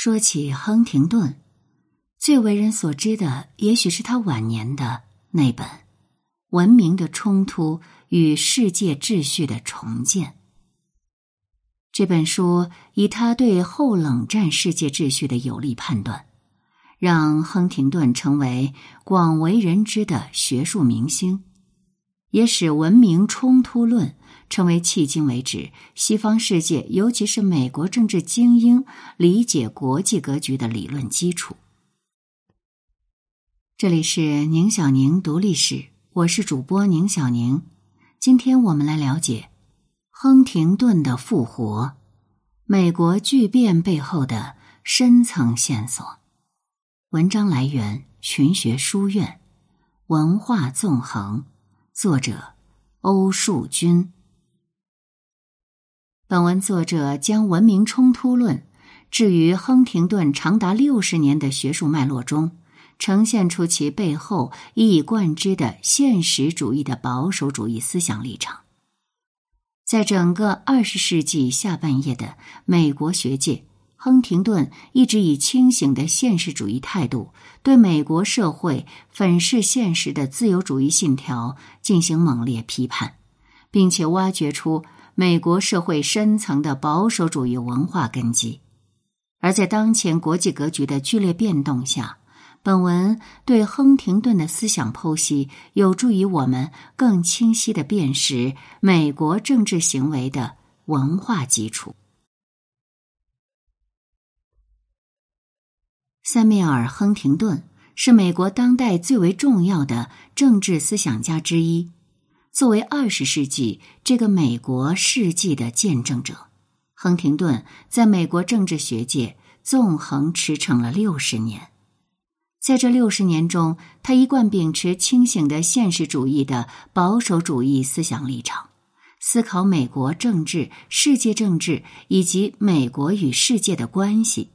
说起亨廷顿，最为人所知的，也许是他晚年的那本《文明的冲突与世界秩序的重建》。这本书以他对后冷战世界秩序的有力判断，让亨廷顿成为广为人知的学术明星，也使文明冲突论。成为迄今为止西方世界，尤其是美国政治精英理解国际格局的理论基础。这里是宁小宁读历史，我是主播宁小宁。今天我们来了解亨廷顿的复活，美国巨变背后的深层线索。文章来源：群学书院，文化纵横，作者：欧树军。本文作者将文明冲突论置于亨廷顿长达六十年的学术脉络中，呈现出其背后一以贯之的现实主义的保守主义思想立场。在整个二十世纪下半叶的美国学界，亨廷顿一直以清醒的现实主义态度，对美国社会粉饰现实的自由主义信条进行猛烈批判，并且挖掘出。美国社会深层的保守主义文化根基，而在当前国际格局的剧烈变动下，本文对亨廷顿的思想剖析有助于我们更清晰的辨识美国政治行为的文化基础。塞缪尔·亨廷顿是美国当代最为重要的政治思想家之一。作为二十世纪这个美国世纪的见证者，亨廷顿在美国政治学界纵横驰骋了六十年。在这六十年中，他一贯秉持清醒的现实主义的保守主义思想立场，思考美国政治、世界政治以及美国与世界的关系。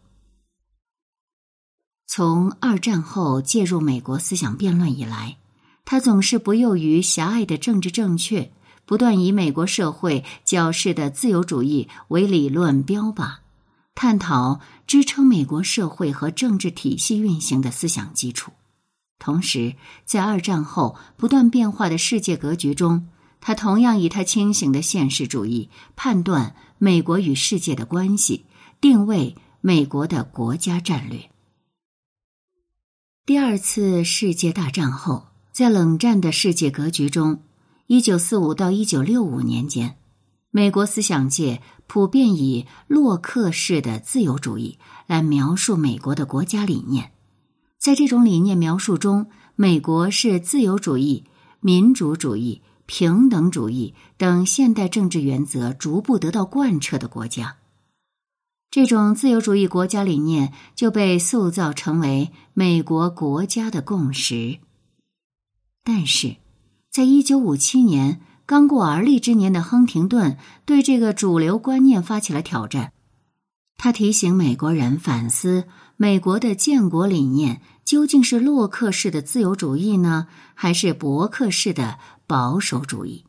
从二战后介入美国思想辩论以来。他总是不囿于狭隘的政治正确，不断以美国社会矫饰的自由主义为理论标靶，探讨支撑美国社会和政治体系运行的思想基础。同时，在二战后不断变化的世界格局中，他同样以他清醒的现实主义判断美国与世界的关系，定位美国的国家战略。第二次世界大战后。在冷战的世界格局中，一九四五到一九六五年间，美国思想界普遍以洛克式的自由主义来描述美国的国家理念。在这种理念描述中，美国是自由主义、民主主义、平等主义等现代政治原则逐步得到贯彻的国家。这种自由主义国家理念就被塑造成为美国国家的共识。但是，在一九五七年刚过而立之年的亨廷顿对这个主流观念发起了挑战。他提醒美国人反思：美国的建国理念究竟是洛克式的自由主义呢，还是伯克式的保守主义？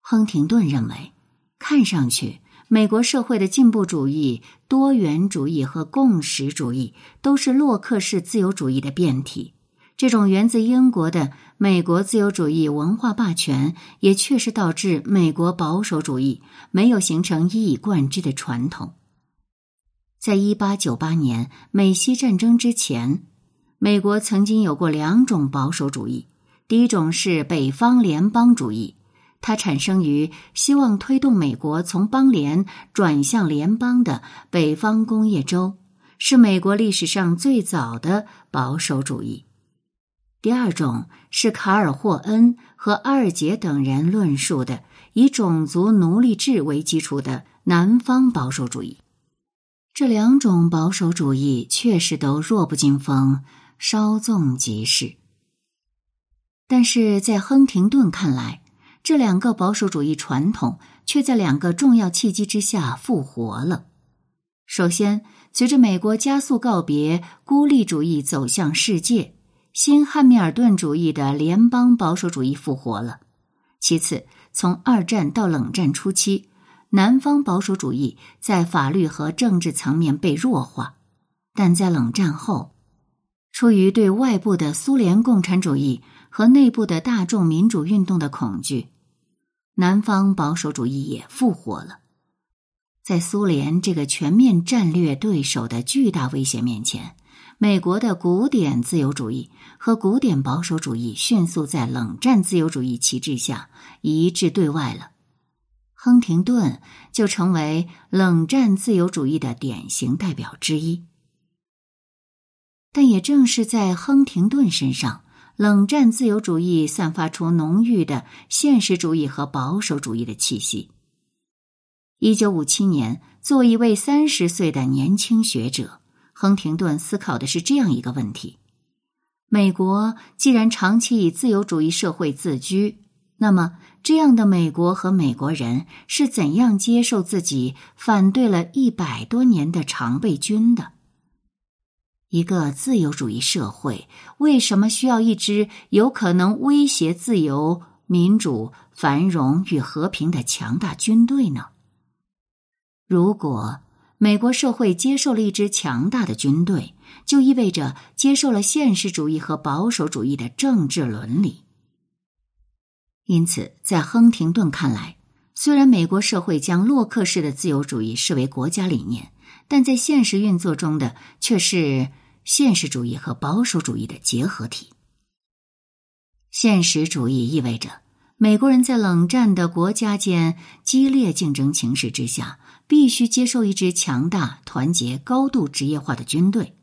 亨廷顿认为，看上去美国社会的进步主义、多元主义和共识主义都是洛克式自由主义的变体。这种源自英国的美国自由主义文化霸权，也确实导致美国保守主义没有形成一以贯之的传统。在一八九八年美西战争之前，美国曾经有过两种保守主义。第一种是北方联邦主义，它产生于希望推动美国从邦联转向联邦的北方工业州，是美国历史上最早的保守主义。第二种是卡尔霍恩和阿尔杰等人论述的以种族奴隶制为基础的南方保守主义。这两种保守主义确实都弱不禁风，稍纵即逝。但是在亨廷顿看来，这两个保守主义传统却在两个重要契机之下复活了。首先，随着美国加速告别孤立主义，走向世界。新汉密尔顿主义的联邦保守主义复活了。其次，从二战到冷战初期，南方保守主义在法律和政治层面被弱化，但在冷战后，出于对外部的苏联共产主义和内部的大众民主运动的恐惧，南方保守主义也复活了。在苏联这个全面战略对手的巨大威胁面前，美国的古典自由主义和古典保守主义迅速在冷战自由主义旗帜下一致对外了。亨廷顿就成为冷战自由主义的典型代表之一。但也正是在亨廷顿身上，冷战自由主义散发出浓郁的现实主义和保守主义的气息。一九五七年，作为一位三十岁的年轻学者，亨廷顿思考的是这样一个问题：美国既然长期以自由主义社会自居，那么这样的美国和美国人是怎样接受自己反对了一百多年的常备军的？一个自由主义社会为什么需要一支有可能威胁自由、民主、繁荣与和平的强大军队呢？如果美国社会接受了一支强大的军队，就意味着接受了现实主义和保守主义的政治伦理。因此，在亨廷顿看来，虽然美国社会将洛克式的自由主义视为国家理念，但在现实运作中的却是现实主义和保守主义的结合体。现实主义意味着美国人在冷战的国家间激烈竞争形势之下。必须接受一支强大、团结、高度职业化的军队，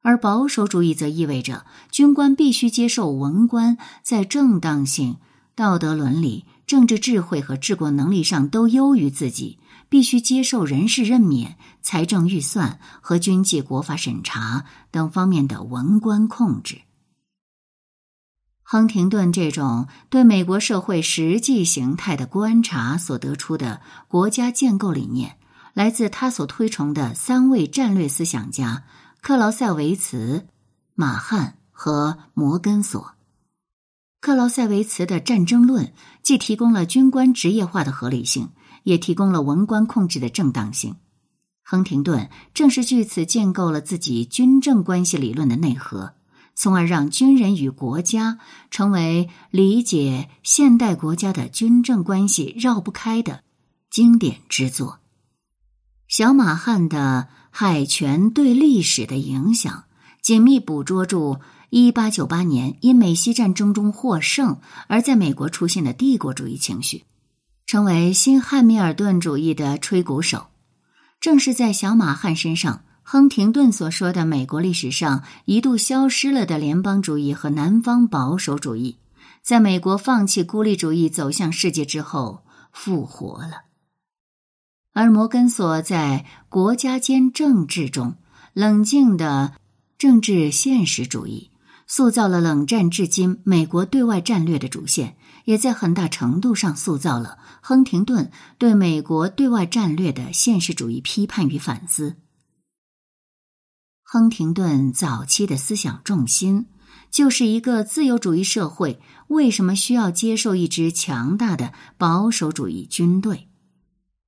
而保守主义则意味着军官必须接受文官在正当性、道德伦理、政治智慧和治国能力上都优于自己，必须接受人事任免、财政预算和军纪国法审查等方面的文官控制。亨廷顿这种对美国社会实际形态的观察所得出的国家建构理念。来自他所推崇的三位战略思想家克劳塞维茨、马汉和摩根索。克劳塞维茨的战争论既提供了军官职业化的合理性，也提供了文官控制的正当性。亨廷顿正是据此建构了自己军政关系理论的内核，从而让军人与国家成为理解现代国家的军政关系绕不开的经典之作。小马汉的海权对历史的影响，紧密捕捉住一八九八年因美西战争中获胜而在美国出现的帝国主义情绪，成为新汉密尔顿主义的吹鼓手。正是在小马汉身上，亨廷顿所说的美国历史上一度消失了的联邦主义和南方保守主义，在美国放弃孤立主义走向世界之后复活了。而摩根索在国家间政治中冷静的政治现实主义，塑造了冷战至今美国对外战略的主线，也在很大程度上塑造了亨廷顿对美国对外战略的现实主义批判与反思。亨廷顿早期的思想重心，就是一个自由主义社会为什么需要接受一支强大的保守主义军队。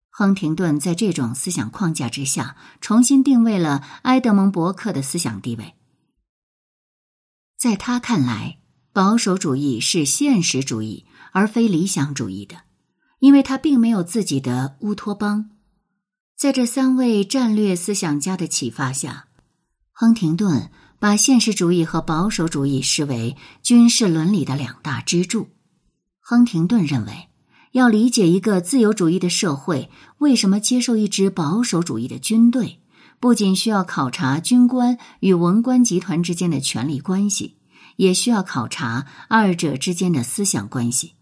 亨廷顿在这种思想框架之下，重新定位了埃德蒙·伯克的思想地位。在他看来，保守主义是现实主义而非理想主义的，因为他并没有自己的乌托邦。在这三位战略思想家的启发下，亨廷顿把现实主义和保守主义视为军事伦理的两大支柱。亨廷顿认为。要理解一个自由主义的社会为什么接受一支保守主义的军队，不仅需要考察军官与文官集团之间的权力关系，也需要考察二者之间的思想关系。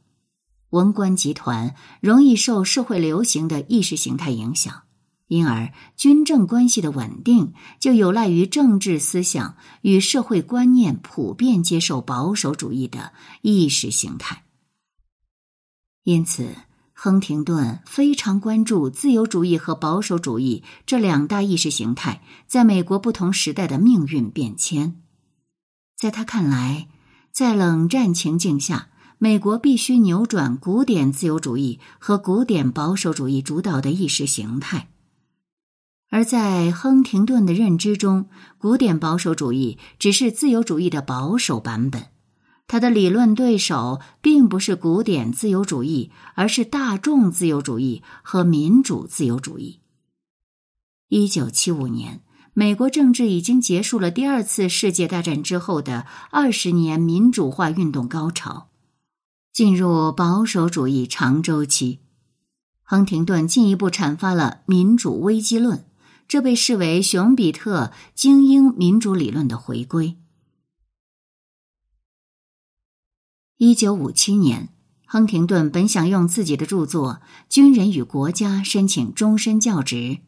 文官集团容易受社会流行的意识形态影响，因而军政关系的稳定就有赖于政治思想与社会观念普遍接受保守主义的意识形态。因此，亨廷顿非常关注自由主义和保守主义这两大意识形态在美国不同时代的命运变迁。在他看来，在冷战情境下，美国必须扭转古典自由主义和古典保守主义主导的意识形态。而在亨廷顿的认知中，古典保守主义只是自由主义的保守版本。他的理论对手并不是古典自由主义，而是大众自由主义和民主自由主义。一九七五年，美国政治已经结束了第二次世界大战之后的二十年民主化运动高潮，进入保守主义长周期。亨廷顿进一步阐发了民主危机论。这被视为熊彼特精英民主理论的回归。一九五七年，亨廷顿本想用自己的著作《军人与国家》申请终身教职，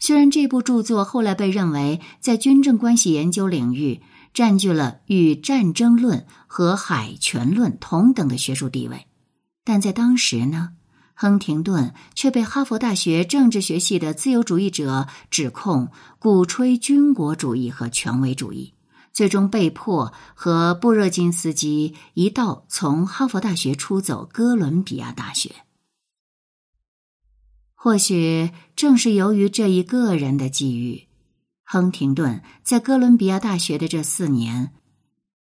虽然这部著作后来被认为在军政关系研究领域占据了与战争论和海权论同等的学术地位，但在当时呢？亨廷顿却被哈佛大学政治学系的自由主义者指控鼓吹军国主义和权威主义，最终被迫和布热津斯基一道从哈佛大学出走哥伦比亚大学。或许正是由于这一个人的际遇，亨廷顿在哥伦比亚大学的这四年，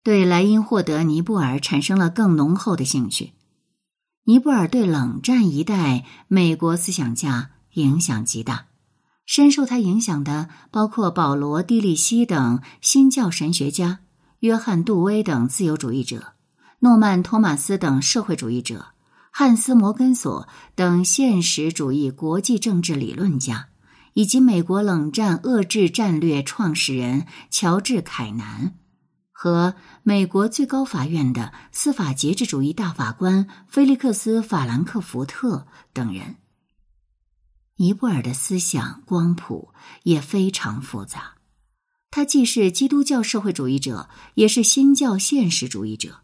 对莱茵霍德尼布尔产生了更浓厚的兴趣。尼泊尔对冷战一代美国思想家影响极大，深受他影响的包括保罗·蒂利希等新教神学家、约翰·杜威等自由主义者、诺曼·托马斯等社会主义者、汉斯·摩根索等现实主义国际政治理论家，以及美国冷战遏制战略创始人乔治·凯南。和美国最高法院的司法节制主义大法官菲利克斯·法兰克福特等人，尼泊尔的思想光谱也非常复杂。他既是基督教社会主义者，也是新教现实主义者。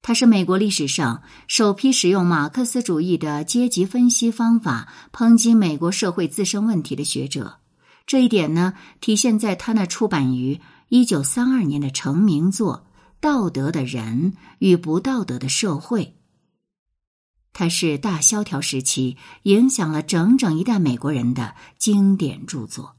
他是美国历史上首批使用马克思主义的阶级分析方法抨击美国社会自身问题的学者。这一点呢，体现在他那出版于。一九三二年的成名作《道德的人与不道德的社会》，它是大萧条时期影响了整整一代美国人的经典著作。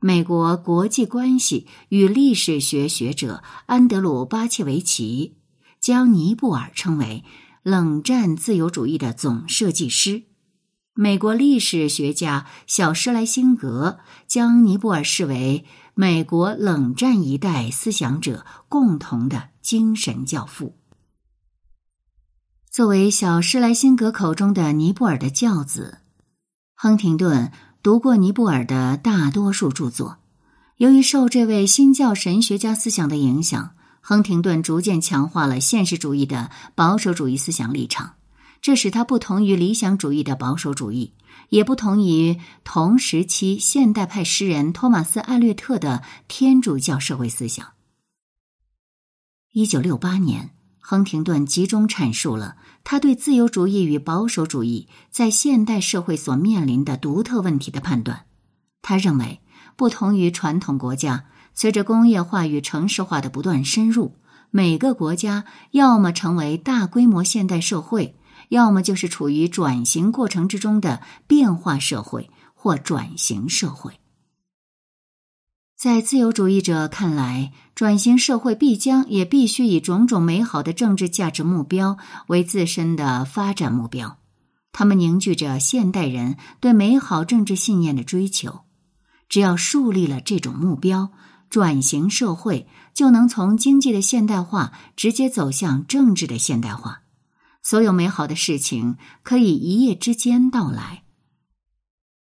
美国国际关系与历史学学者安德鲁·巴切维奇将尼布尔称为冷战自由主义的总设计师。美国历史学家小施莱辛格将尼泊尔视为美国冷战一代思想者共同的精神教父。作为小施莱辛格口中的尼泊尔的教子，亨廷顿读过尼泊尔的大多数著作。由于受这位新教神学家思想的影响，亨廷顿逐渐强化了现实主义的保守主义思想立场。这使他不同于理想主义的保守主义，也不同于同时期现代派诗人托马斯·艾略特的天主教社会思想。一九六八年，亨廷顿集中阐述了他对自由主义与保守主义在现代社会所面临的独特问题的判断。他认为，不同于传统国家，随着工业化与城市化的不断深入，每个国家要么成为大规模现代社会。要么就是处于转型过程之中的变化社会或转型社会。在自由主义者看来，转型社会必将也必须以种种美好的政治价值目标为自身的发展目标。他们凝聚着现代人对美好政治信念的追求。只要树立了这种目标，转型社会就能从经济的现代化直接走向政治的现代化。所有美好的事情可以一夜之间到来，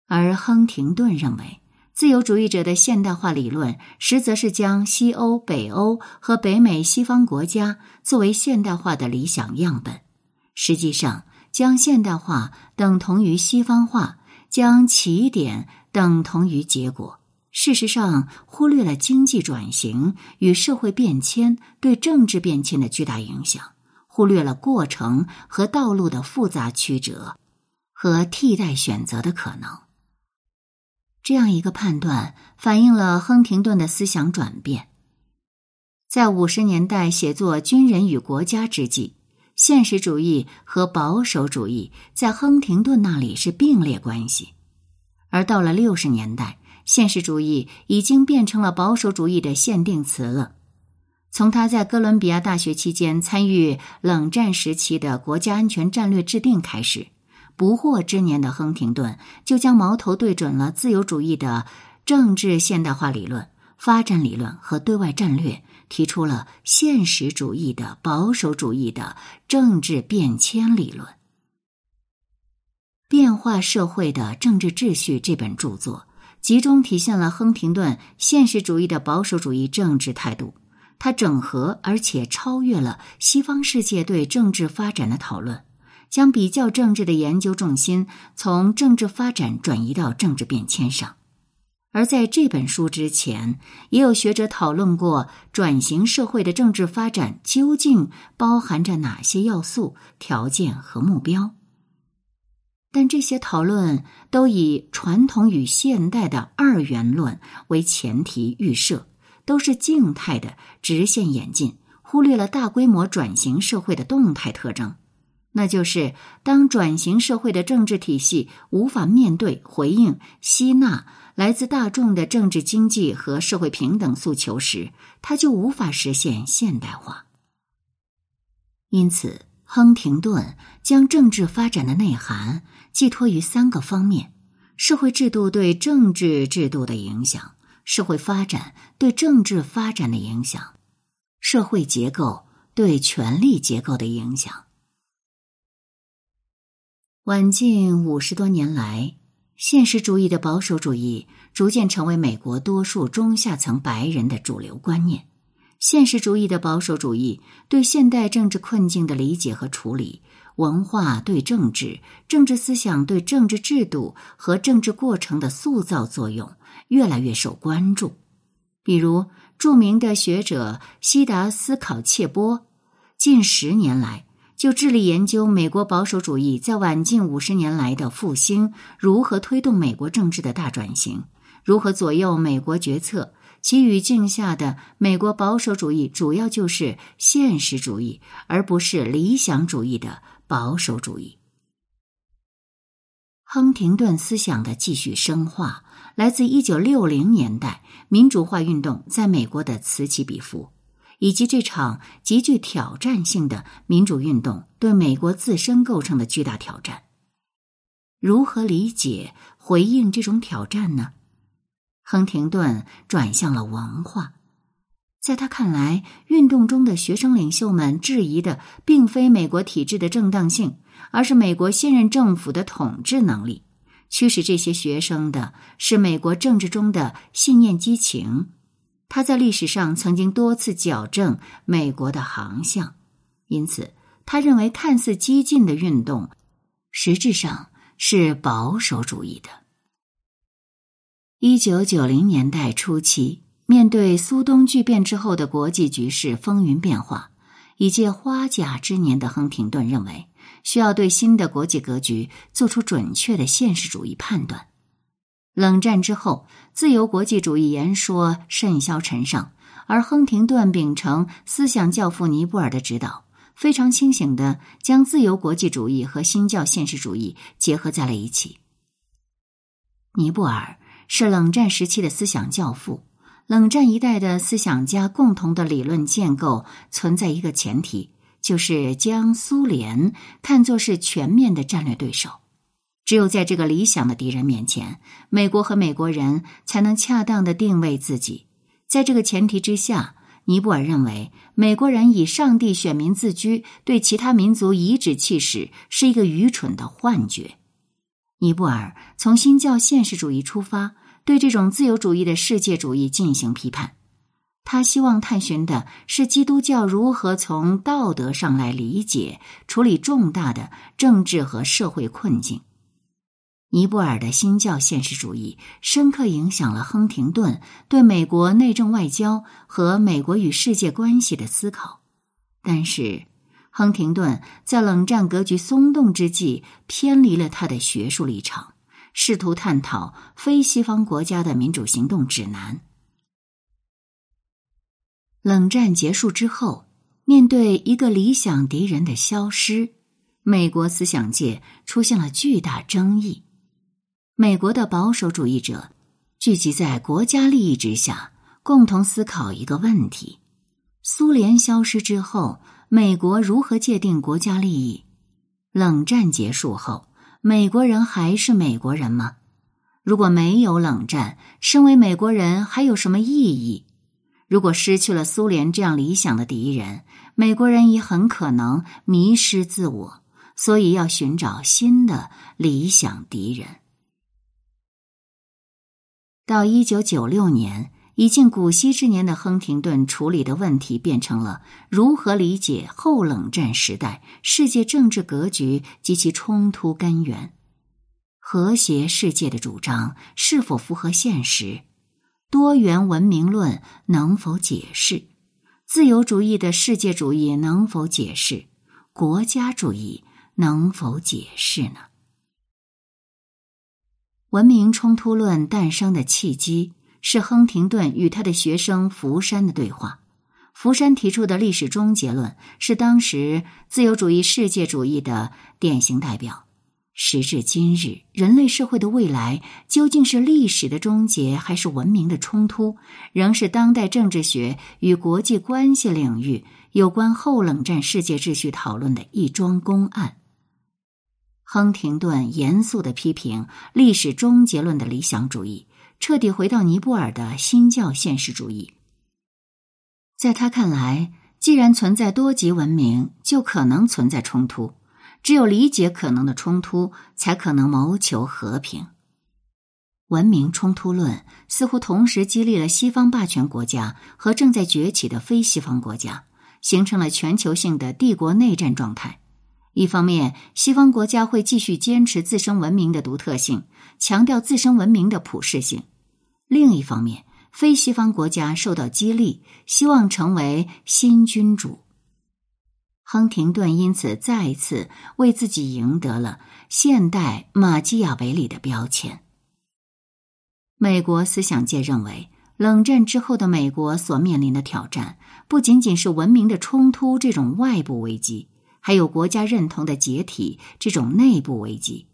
而亨廷顿认为，自由主义者的现代化理论实则是将西欧、北欧和北美西方国家作为现代化的理想样本，实际上将现代化等同于西方化，将起点等同于结果。事实上，忽略了经济转型与社会变迁对政治变迁的巨大影响。忽略了过程和道路的复杂曲折和替代选择的可能。这样一个判断反映了亨廷顿的思想转变。在五十年代写作《军人与国家》之际，现实主义和保守主义在亨廷顿那里是并列关系，而到了六十年代，现实主义已经变成了保守主义的限定词了。从他在哥伦比亚大学期间参与冷战时期的国家安全战略制定开始，不惑之年的亨廷顿就将矛头对准了自由主义的政治现代化理论、发展理论和对外战略，提出了现实主义的保守主义的政治变迁理论。《变化社会的政治秩序》这本著作集中体现了亨廷顿现实主义的保守主义政治态度。它整合而且超越了西方世界对政治发展的讨论，将比较政治的研究重心从政治发展转移到政治变迁上。而在这本书之前，也有学者讨论过转型社会的政治发展究竟包含着哪些要素、条件和目标。但这些讨论都以传统与现代的二元论为前提预设。都是静态的直线演进，忽略了大规模转型社会的动态特征。那就是当转型社会的政治体系无法面对、回应、吸纳来自大众的政治、经济和社会平等诉求时，它就无法实现现代化。因此，亨廷顿将政治发展的内涵寄托于三个方面：社会制度对政治制度的影响。社会发展对政治发展的影响，社会结构对权力结构的影响。晚近五十多年来，现实主义的保守主义逐渐成为美国多数中下层白人的主流观念。现实主义的保守主义对现代政治困境的理解和处理，文化对政治、政治思想对政治制度和政治过程的塑造作用。越来越受关注，比如著名的学者西达斯考切波，近十年来就致力研究美国保守主义在晚近五十年来的复兴如何推动美国政治的大转型，如何左右美国决策。其语境下的美国保守主义主要就是现实主义，而不是理想主义的保守主义。亨廷顿思想的继续深化。来自一九六零年代民主化运动在美国的此起彼伏，以及这场极具挑战性的民主运动对美国自身构成的巨大挑战，如何理解回应这种挑战呢？亨廷顿转向了文化，在他看来，运动中的学生领袖们质疑的并非美国体制的正当性，而是美国现任政府的统治能力。驱使这些学生的是美国政治中的信念激情。他在历史上曾经多次矫正美国的航向，因此他认为看似激进的运动，实质上是保守主义的。一九九零年代初期，面对苏东剧变之后的国际局势风云变化，已届花甲之年的亨廷顿认为。需要对新的国际格局做出准确的现实主义判断。冷战之后，自由国际主义言说甚嚣尘上，而亨廷顿秉承思想教父尼布尔的指导，非常清醒的将自由国际主义和新教现实主义结合在了一起。尼布尔是冷战时期的思想教父，冷战一代的思想家共同的理论建构存在一个前提。就是将苏联看作是全面的战略对手，只有在这个理想的敌人面前，美国和美国人才能恰当的定位自己。在这个前提之下，尼泊尔认为美国人以上帝选民自居，对其他民族颐指气使，是一个愚蠢的幻觉。尼泊尔从新教现实主义出发，对这种自由主义的世界主义进行批判。他希望探寻的是基督教如何从道德上来理解、处理重大的政治和社会困境。尼泊尔的新教现实主义深刻影响了亨廷顿对美国内政外交和美国与世界关系的思考。但是，亨廷顿在冷战格局松动之际偏离了他的学术立场，试图探讨非西方国家的民主行动指南。冷战结束之后，面对一个理想敌人的消失，美国思想界出现了巨大争议。美国的保守主义者聚集在国家利益之下，共同思考一个问题：苏联消失之后，美国如何界定国家利益？冷战结束后，美国人还是美国人吗？如果没有冷战，身为美国人还有什么意义？如果失去了苏联这样理想的敌人，美国人也很可能迷失自我，所以要寻找新的理想敌人。到一九九六年，已近古稀之年的亨廷顿处理的问题变成了如何理解后冷战时代世界政治格局及其冲突根源，和谐世界的主张是否符合现实？多元文明论能否解释自由主义的世界主义？能否解释国家主义？能否解释呢？文明冲突论诞生的契机是亨廷顿与他的学生福山的对话。福山提出的历史终结论是当时自由主义世界主义的典型代表。时至今日，人类社会的未来究竟是历史的终结，还是文明的冲突，仍是当代政治学与国际关系领域有关后冷战世界秩序讨论的一桩公案。亨廷顿严肃的批评历史终结论的理想主义，彻底回到尼泊尔的新教现实主义。在他看来，既然存在多极文明，就可能存在冲突。只有理解可能的冲突，才可能谋求和平。文明冲突论似乎同时激励了西方霸权国家和正在崛起的非西方国家，形成了全球性的帝国内战状态。一方面，西方国家会继续坚持自身文明的独特性，强调自身文明的普世性；另一方面，非西方国家受到激励，希望成为新君主。亨廷顿因此再次为自己赢得了现代马基雅维里的标签。美国思想界认为，冷战之后的美国所面临的挑战不仅仅是文明的冲突这种外部危机，还有国家认同的解体这种内部危机。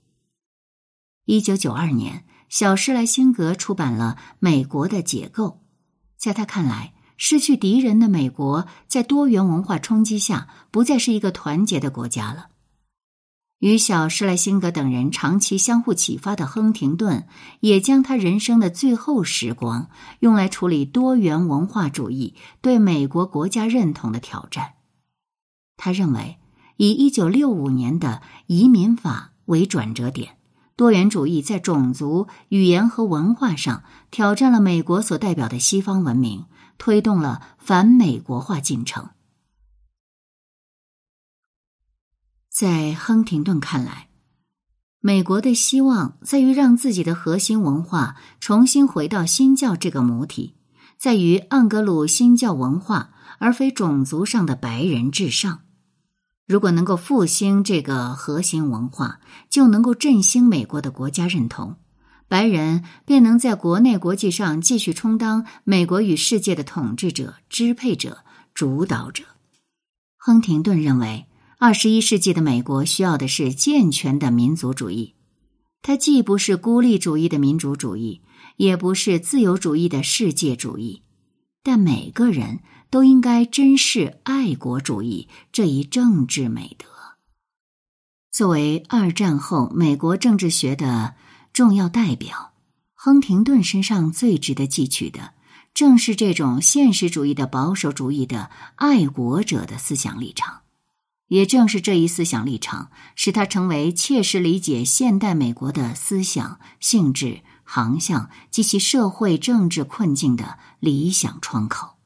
一九九二年，小施莱辛格出版了《美国的解构》，在他看来。失去敌人的美国，在多元文化冲击下，不再是一个团结的国家了。与小施莱辛格等人长期相互启发的亨廷顿，也将他人生的最后时光用来处理多元文化主义对美国国家认同的挑战。他认为，以一九六五年的移民法为转折点，多元主义在种族、语言和文化上挑战了美国所代表的西方文明。推动了反美国化进程。在亨廷顿看来，美国的希望在于让自己的核心文化重新回到新教这个母体，在于盎格鲁新教文化，而非种族上的白人至上。如果能够复兴这个核心文化，就能够振兴美国的国家认同。白人便能在国内国际上继续充当美国与世界的统治者、支配者、主导者。亨廷顿认为，二十一世纪的美国需要的是健全的民族主义。它既不是孤立主义的民主主义，也不是自由主义的世界主义，但每个人都应该珍视爱国主义这一政治美德。作为二战后美国政治学的。重要代表，亨廷顿身上最值得汲取的，正是这种现实主义的保守主义的爱国者的思想立场。也正是这一思想立场，使他成为切实理解现代美国的思想性质、航向及其社会政治困境的理想窗口。